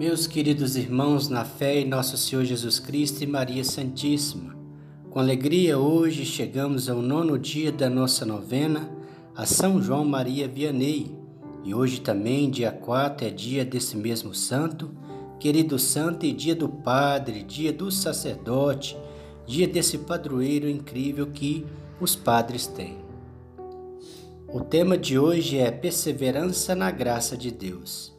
Meus queridos irmãos, na fé em nosso Senhor Jesus Cristo e Maria Santíssima, com alegria hoje chegamos ao nono dia da nossa novena a São João Maria Vianney. E hoje também, dia 4, é dia desse mesmo santo, querido santo, e dia do Padre, dia do sacerdote, dia desse padroeiro incrível que os padres têm. O tema de hoje é Perseverança na Graça de Deus.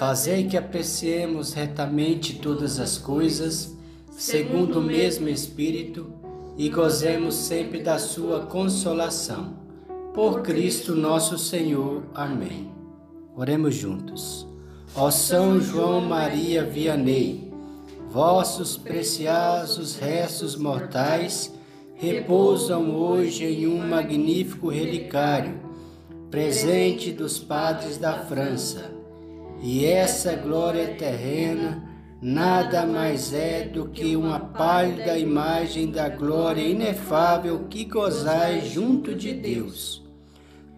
Fazei que apreciemos retamente todas as coisas, segundo o mesmo Espírito, e gozemos sempre da Sua consolação. Por Cristo nosso Senhor. Amém. Oremos juntos. Ó São João Maria Vianney, vossos preciosos restos mortais repousam hoje em um magnífico relicário, presente dos padres da França e essa glória terrena nada mais é do que uma pálida imagem da glória inefável que gozais junto de Deus.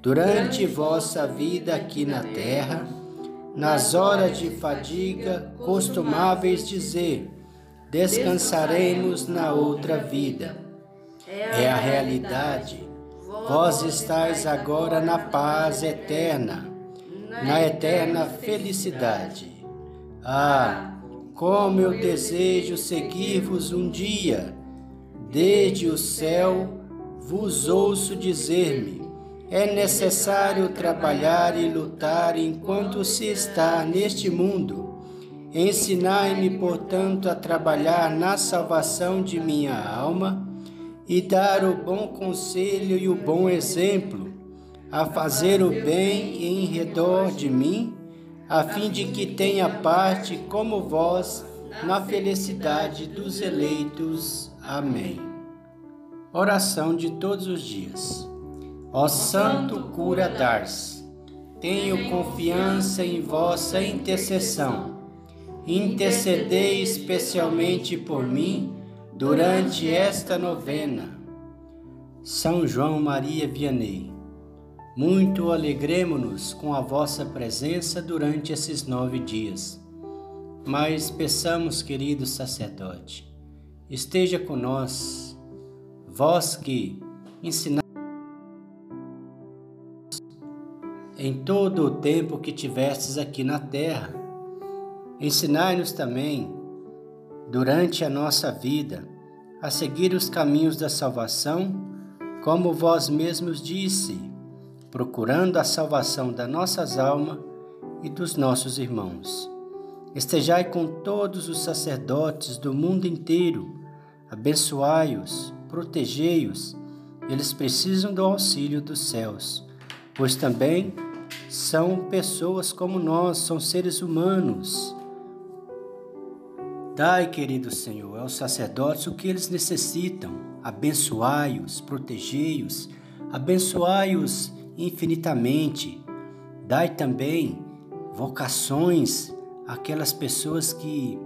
Durante vossa vida aqui na terra, nas horas de fadiga, costumáveis dizer: descansaremos na outra vida. É a realidade. Vós estáis agora na paz eterna na eterna felicidade. Ah, como eu desejo seguir-vos um dia, desde o céu vos ouço dizer-me: é necessário trabalhar e lutar enquanto se está neste mundo. Ensinai-me, portanto, a trabalhar na salvação de minha alma e dar o bom conselho e o bom exemplo a fazer o bem em redor de mim, a fim de que tenha parte como vós na felicidade dos eleitos. Amém. Oração de todos os dias. Ó Santo cura Dars, tenho confiança em vossa intercessão. Intercedei especialmente por mim durante esta novena. São João Maria Vianney muito alegremo-nos com a vossa presença durante esses nove dias. Mas peçamos, querido sacerdote, esteja nós, vós que ensinais em todo o tempo que tivestes aqui na terra. Ensinai-nos também, durante a nossa vida, a seguir os caminhos da salvação, como vós mesmos disse procurando a salvação das nossas almas e dos nossos irmãos. Estejai com todos os sacerdotes do mundo inteiro, abençoai-os, protegei-os, eles precisam do auxílio dos céus, pois também são pessoas como nós, são seres humanos. Dai, querido Senhor, aos sacerdotes o que eles necessitam, abençoai-os, protegei-os, abençoai-os infinitamente. Dai também vocações àquelas pessoas que,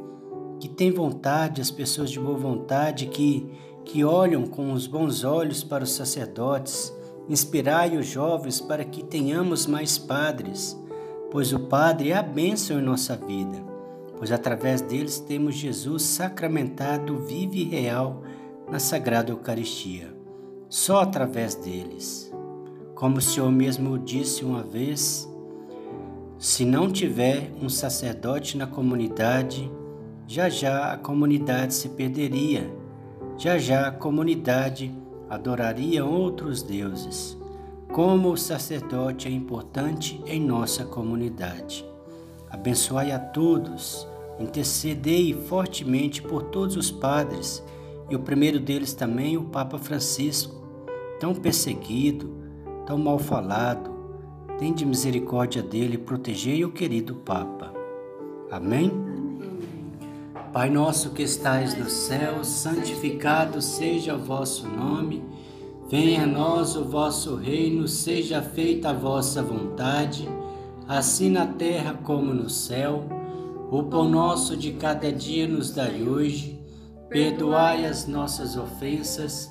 que têm vontade, as pessoas de boa vontade, que, que olham com os bons olhos para os sacerdotes. Inspirai os jovens para que tenhamos mais padres, pois o Padre é a bênção em nossa vida, pois através deles temos Jesus sacramentado, vivo e real na Sagrada Eucaristia. Só através deles. Como o Senhor mesmo disse uma vez, se não tiver um sacerdote na comunidade, já já a comunidade se perderia, já já a comunidade adoraria outros deuses. Como o sacerdote é importante em nossa comunidade. Abençoai a todos, intercedei fortemente por todos os padres, e o primeiro deles também o Papa Francisco, tão perseguido, tão mal falado, tende misericórdia dele e protegei o querido Papa. Amém? Pai nosso que estais no céu, santificado seja o vosso nome. Venha a nós o vosso reino, seja feita a vossa vontade, assim na terra como no céu. O pão nosso de cada dia nos dai hoje. Perdoai as nossas ofensas,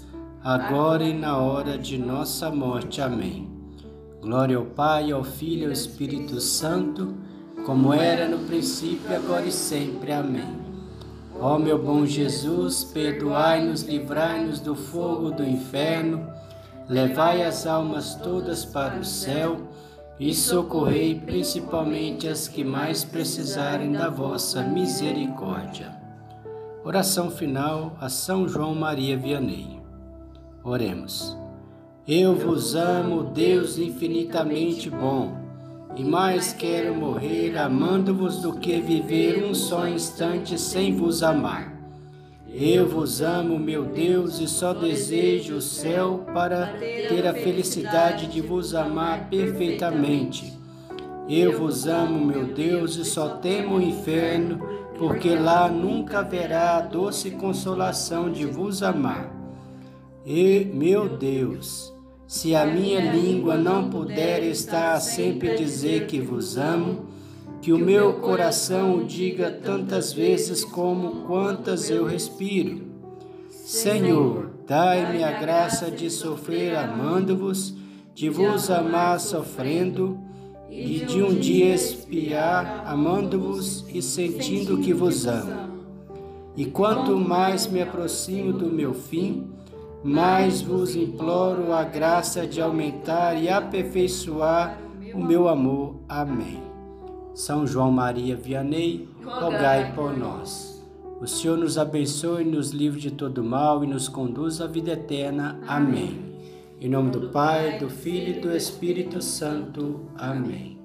agora e na hora de nossa morte. Amém. Glória ao Pai, ao Filho e ao Espírito Santo, como era no princípio, agora e sempre. Amém. Ó meu bom Jesus, perdoai-nos, livrai-nos do fogo do inferno, levai as almas todas para o céu e socorrei principalmente as que mais precisarem da vossa misericórdia. Oração final a São João Maria Vianney. Oremos. Eu vos amo, Deus infinitamente bom e mais quero morrer amando-vos do que viver um só instante sem vos amar. Eu vos amo, meu Deus, e só desejo o céu para ter a felicidade de vos amar perfeitamente. Eu vos amo, meu Deus, e só temo o inferno, porque lá nunca haverá a doce consolação de vos amar. E, meu Deus, se a minha língua não puder estar a sempre dizer que vos amo, que o meu coração o diga tantas vezes como quantas eu respiro. Senhor, dai-me a graça de sofrer amando-vos, de vos amar sofrendo, e de um dia espiar amando-vos e sentindo que vos amo. E quanto mais me aproximo do meu fim, mas vos imploro a graça de aumentar e aperfeiçoar o meu amor. Amém. São João Maria Vianney, rogai por nós. O Senhor nos abençoe, nos livre de todo mal e nos conduz à vida eterna. Amém. Em nome do Pai, do Filho e do Espírito Santo. Amém.